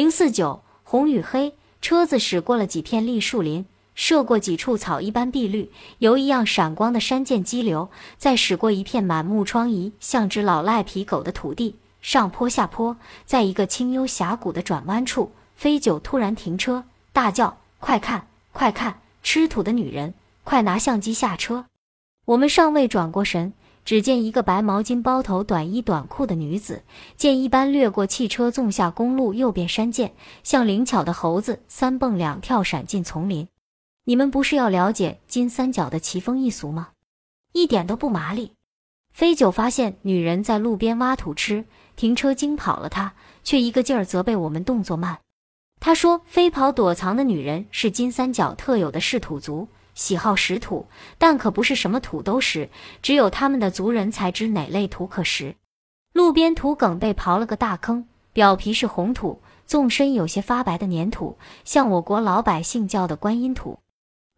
零四九红与黑，车子驶过了几片栗树林，涉过几处草一般碧绿、油一样闪光的山涧激流，再驶过一片满目疮痍、像只老赖皮狗的土地，上坡下坡，在一个清幽峡谷的转弯处，飞九突然停车，大叫：“快看，快看！吃土的女人，快拿相机下车！”我们尚未转过神。只见一个白毛巾包头、短衣短裤的女子，见一般掠过汽车，纵下公路，右边山涧，像灵巧的猴子，三蹦两跳闪进丛林。你们不是要了解金三角的奇风异俗吗？一点都不麻利。飞九发现女人在路边挖土吃，停车惊跑了她，却一个劲儿责备我们动作慢。他说：“飞跑躲藏的女人是金三角特有的嗜土族。”喜好食土，但可不是什么土都食，只有他们的族人才知哪类土可食。路边土埂被刨了个大坑，表皮是红土，纵深有些发白的粘土，像我国老百姓叫的观音土。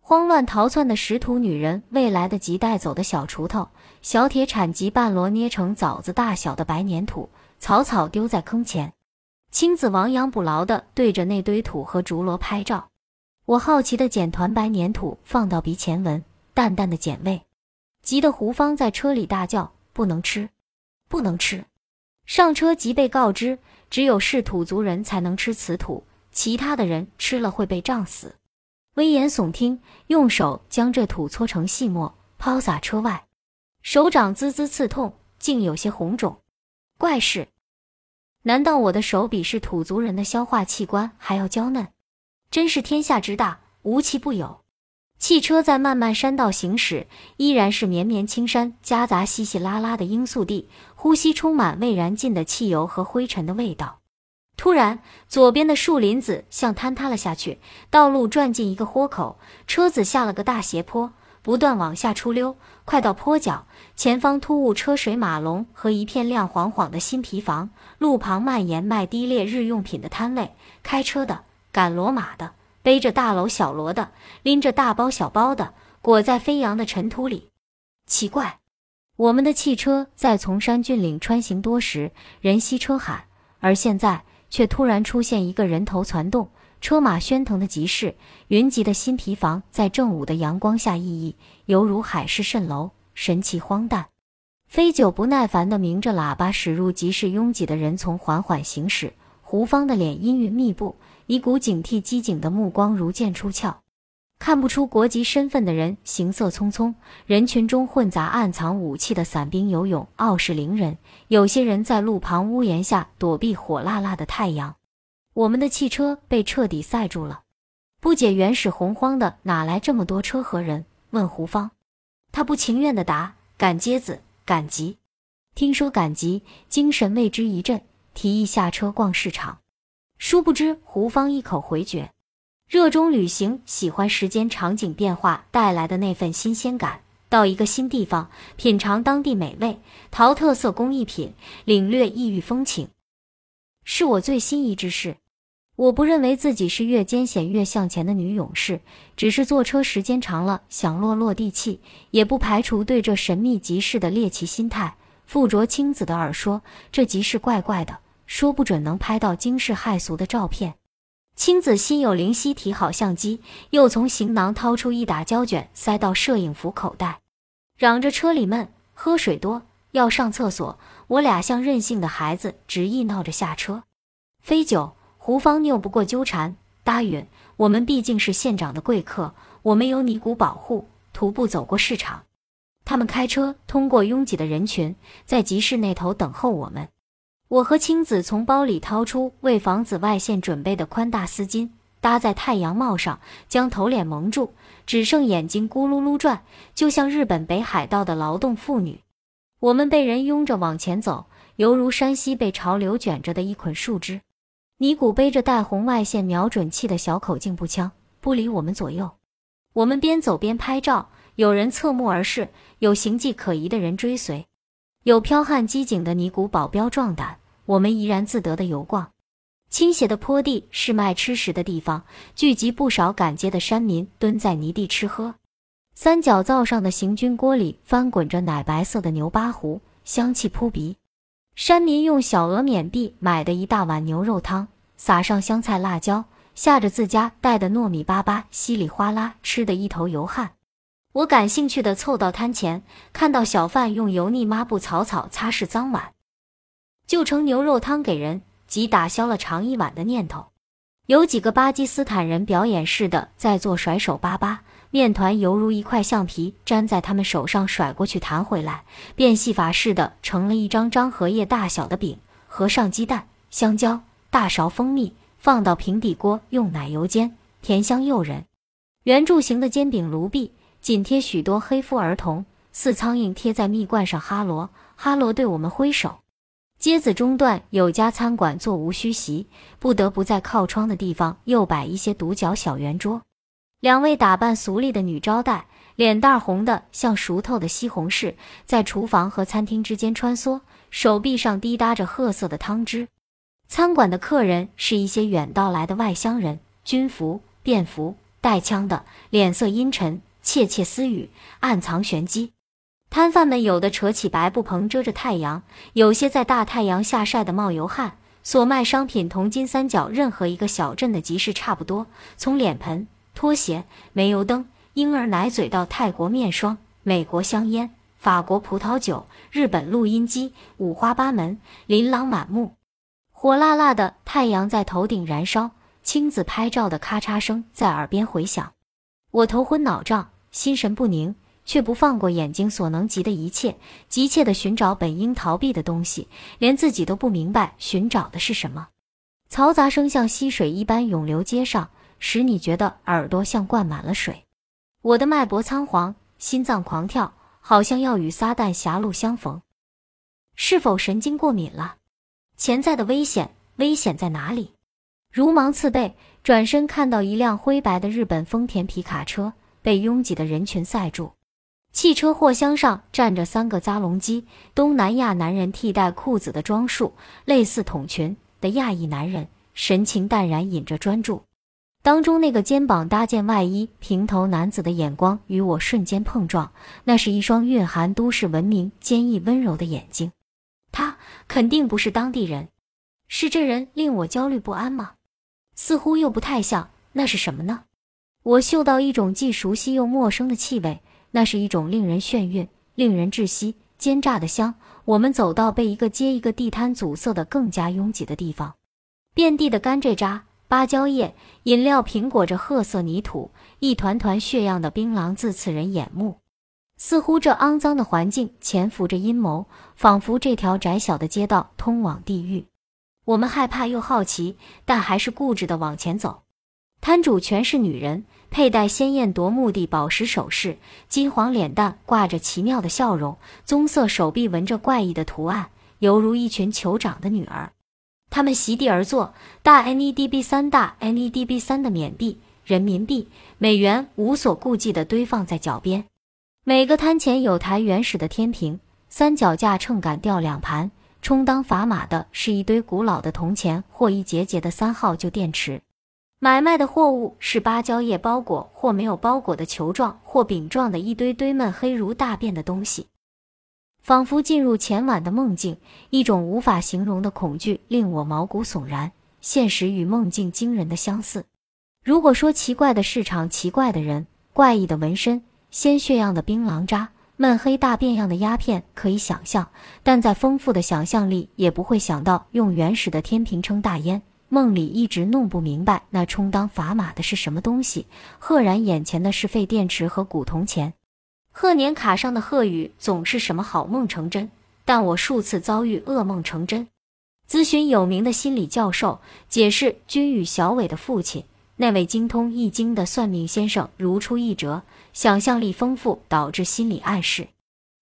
慌乱逃窜的拾土女人未来得及带走的小锄头、小铁铲及半箩捏成枣子大小的白粘土，草草丢在坑前。青子亡羊补牢地对着那堆土和竹箩拍照。我好奇地捡团白粘土放到鼻前闻，淡淡的碱味，急得胡芳在车里大叫：“不能吃，不能吃！”上车即被告知，只有是土族人才能吃此土，其他的人吃了会被胀死。危言耸听，用手将这土搓成细末，抛洒车外，手掌滋滋刺痛，竟有些红肿。怪事！难道我的手比是土族人的消化器官还要娇嫩？真是天下之大，无奇不有。汽车在漫漫山道行驶，依然是绵绵青山，夹杂稀稀拉拉的罂粟地，呼吸充满未燃尽的汽油和灰尘的味道。突然，左边的树林子像坍塌了下去，道路转进一个豁口，车子下了个大斜坡，不断往下出溜。快到坡脚，前方突兀车水马龙和一片亮晃晃的新皮房，路旁蔓延卖低劣日用品的摊位，开车的。赶骡马的，背着大篓小箩的，拎着大包小包的，裹在飞扬的尘土里。奇怪，我们的汽车在崇山峻岭穿行多时，人稀车罕，而现在却突然出现一个人头攒动、车马喧腾的集市。云集的新皮房在正午的阳光下熠熠，犹如海市蜃楼，神奇荒诞。飞九不耐烦地鸣着喇叭驶入集市，拥挤的人从缓缓行驶。胡芳的脸阴云密布。一股警惕机警的目光如剑出鞘，看不出国籍身份的人行色匆匆，人群中混杂暗藏武器的散兵游勇、傲视凌人。有些人在路旁屋檐下躲避火辣辣的太阳。我们的汽车被彻底塞住了。不解原始洪荒的哪来这么多车和人？问胡芳，他不情愿地答：赶街子，赶集。听说赶集，精神为之一振，提议下车逛市场。殊不知，胡芳一口回绝。热衷旅行，喜欢时间场景变化带来的那份新鲜感。到一个新地方，品尝当地美味，淘特色工艺品，领略异域风情，是我最心仪之事。我不认为自己是越艰险越向前的女勇士，只是坐车时间长了，想落落地气，也不排除对这神秘集市的猎奇心态。附着青子的耳说，这集市怪怪的。说不准能拍到惊世骇俗的照片。青子心有灵犀，提好相机，又从行囊掏出一打胶卷，塞到摄影服口袋，嚷着车里闷，喝水多，要上厕所。我俩像任性的孩子，执意闹着下车。飞九、胡芳拗不过纠缠，答允。我们毕竟是县长的贵客，我们有尼姑保护，徒步走过市场。他们开车通过拥挤的人群，在集市那头等候我们。我和青子从包里掏出为防紫外线准备的宽大丝巾，搭在太阳帽上，将头脸蒙住，只剩眼睛咕噜噜转，就像日本北海道的劳动妇女。我们被人拥着往前走，犹如山西被潮流卷着的一捆树枝。尼古背着带红外线瞄准器的小口径步枪，不离我们左右。我们边走边拍照，有人侧目而视，有形迹可疑的人追随，有剽悍机警的尼古保镖壮胆。我们怡然自得地游逛，倾斜的坡地是卖吃食的地方，聚集不少赶街的山民蹲在泥地吃喝。三角灶上的行军锅里翻滚着奶白色的牛巴糊，香气扑鼻。山民用小额缅币买的一大碗牛肉汤，撒上香菜辣椒，下着自家带的糯米粑粑，稀里哗啦吃得一头油汗。我感兴趣的凑到摊前，看到小贩用油腻抹布草草擦拭脏碗，就盛牛肉汤给人，即打消了尝一碗的念头。有几个巴基斯坦人表演似的在做甩手粑粑，面团犹如一块橡皮粘在他们手上，甩过去弹回来，变戏法似的成了一张张荷叶大小的饼，合上鸡蛋、香蕉、大勺蜂蜜，放到平底锅用奶油煎，甜香诱人。圆柱形的煎饼炉壁紧贴许多黑肤儿童，似苍蝇贴在蜜罐上。哈罗，哈罗对我们挥手。街子中段有家餐馆，座无虚席，不得不在靠窗的地方又摆一些独角小圆桌。两位打扮俗丽的女招待，脸蛋红的像熟透的西红柿，在厨房和餐厅之间穿梭，手臂上滴答着褐色的汤汁。餐馆的客人是一些远道来的外乡人，军服、便服，带枪的，脸色阴沉，窃窃私语，暗藏玄机。摊贩们有的扯起白布棚遮着太阳，有些在大太阳下晒得冒油汗。所卖商品同金三角任何一个小镇的集市差不多，从脸盆、拖鞋、煤油灯、婴儿奶嘴到泰国面霜、美国香烟、法国葡萄酒、日本录音机，五花八门，琳琅满目。火辣辣的太阳在头顶燃烧，青子拍照的咔嚓声在耳边回响。我头昏脑胀，心神不宁。却不放过眼睛所能及的一切，急切地寻找本应逃避的东西，连自己都不明白寻找的是什么。嘈杂声像溪水一般涌流街上，使你觉得耳朵像灌满了水。我的脉搏仓皇，心脏狂跳，好像要与撒旦狭路相逢。是否神经过敏了？潜在的危险，危险在哪里？如芒刺背，转身看到一辆灰白的日本丰田皮卡车被拥挤的人群塞住。汽车货箱上站着三个扎龙机，东南亚男人替代裤子的装束，类似筒裙的亚裔男人，神情淡然，引着专注。当中那个肩膀搭件外衣、平头男子的眼光与我瞬间碰撞，那是一双蕴含都市文明、坚毅温柔的眼睛。他肯定不是当地人，是这人令我焦虑不安吗？似乎又不太像，那是什么呢？我嗅到一种既熟悉又陌生的气味。那是一种令人眩晕、令人窒息、奸诈的香。我们走到被一个接一个地摊阻塞的更加拥挤的地方，遍地的甘蔗渣、芭蕉叶、饮料瓶裹着褐色泥土，一团团血样的槟榔自刺人眼目。似乎这肮脏的环境潜伏着阴谋，仿佛这条窄小的街道通往地狱。我们害怕又好奇，但还是固执地往前走。摊主全是女人。佩戴鲜艳夺目的宝石首饰，金黄脸蛋挂着奇妙的笑容，棕色手臂纹着怪异的图案，犹如一群酋长的女儿。他们席地而坐，大 NEDB 三大 NEDB 三的缅币、人民币、美元无所顾忌地堆放在脚边。每个摊前有台原始的天平，三脚架秤杆吊两盘，充当砝码的是一堆古老的铜钱或一节节的三号旧电池。买卖的货物是芭蕉叶包裹或没有包裹的球状或饼状的一堆堆闷黑如大便的东西，仿佛进入前晚的梦境。一种无法形容的恐惧令我毛骨悚然。现实与梦境惊人的相似。如果说奇怪的市场、奇怪的人、怪异的纹身、鲜血样的槟榔渣、闷黑大便样的鸦片可以想象，但在丰富的想象力也不会想到用原始的天平称大烟。梦里一直弄不明白那充当砝码的是什么东西，赫然眼前的是废电池和古铜钱。贺年卡上的贺语总是什么好梦成真，但我数次遭遇噩梦成真。咨询有名的心理教授，解释君与小伟的父亲，那位精通易经的算命先生如出一辙，想象力丰富导致心理暗示。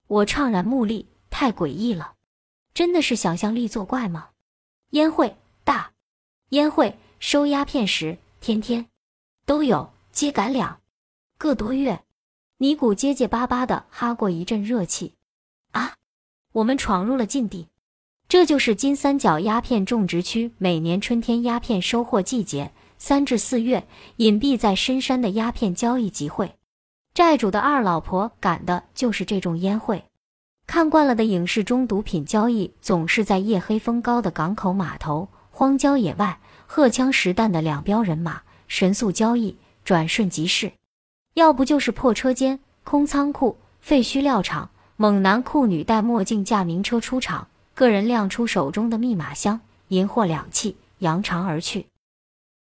我怅然目立，太诡异了，真的是想象力作怪吗？烟会。烟会收鸦片时，天天都有接赶两个多月，尼古结结巴巴的哈过一阵热气。啊，我们闯入了禁地，这就是金三角鸦片种植区每年春天鸦片收获季节，三至四月隐蔽在深山的鸦片交易集会。债主的二老婆赶的就是这种烟会。看惯了的影视中毒品交易总是在夜黑风高的港口码头。荒郊野外，荷枪实弹的两彪人马，神速交易，转瞬即逝。要不就是破车间、空仓库、废墟料场，猛男酷女戴墨镜驾名车出场，个人亮出手中的密码箱，银货两讫，扬长而去。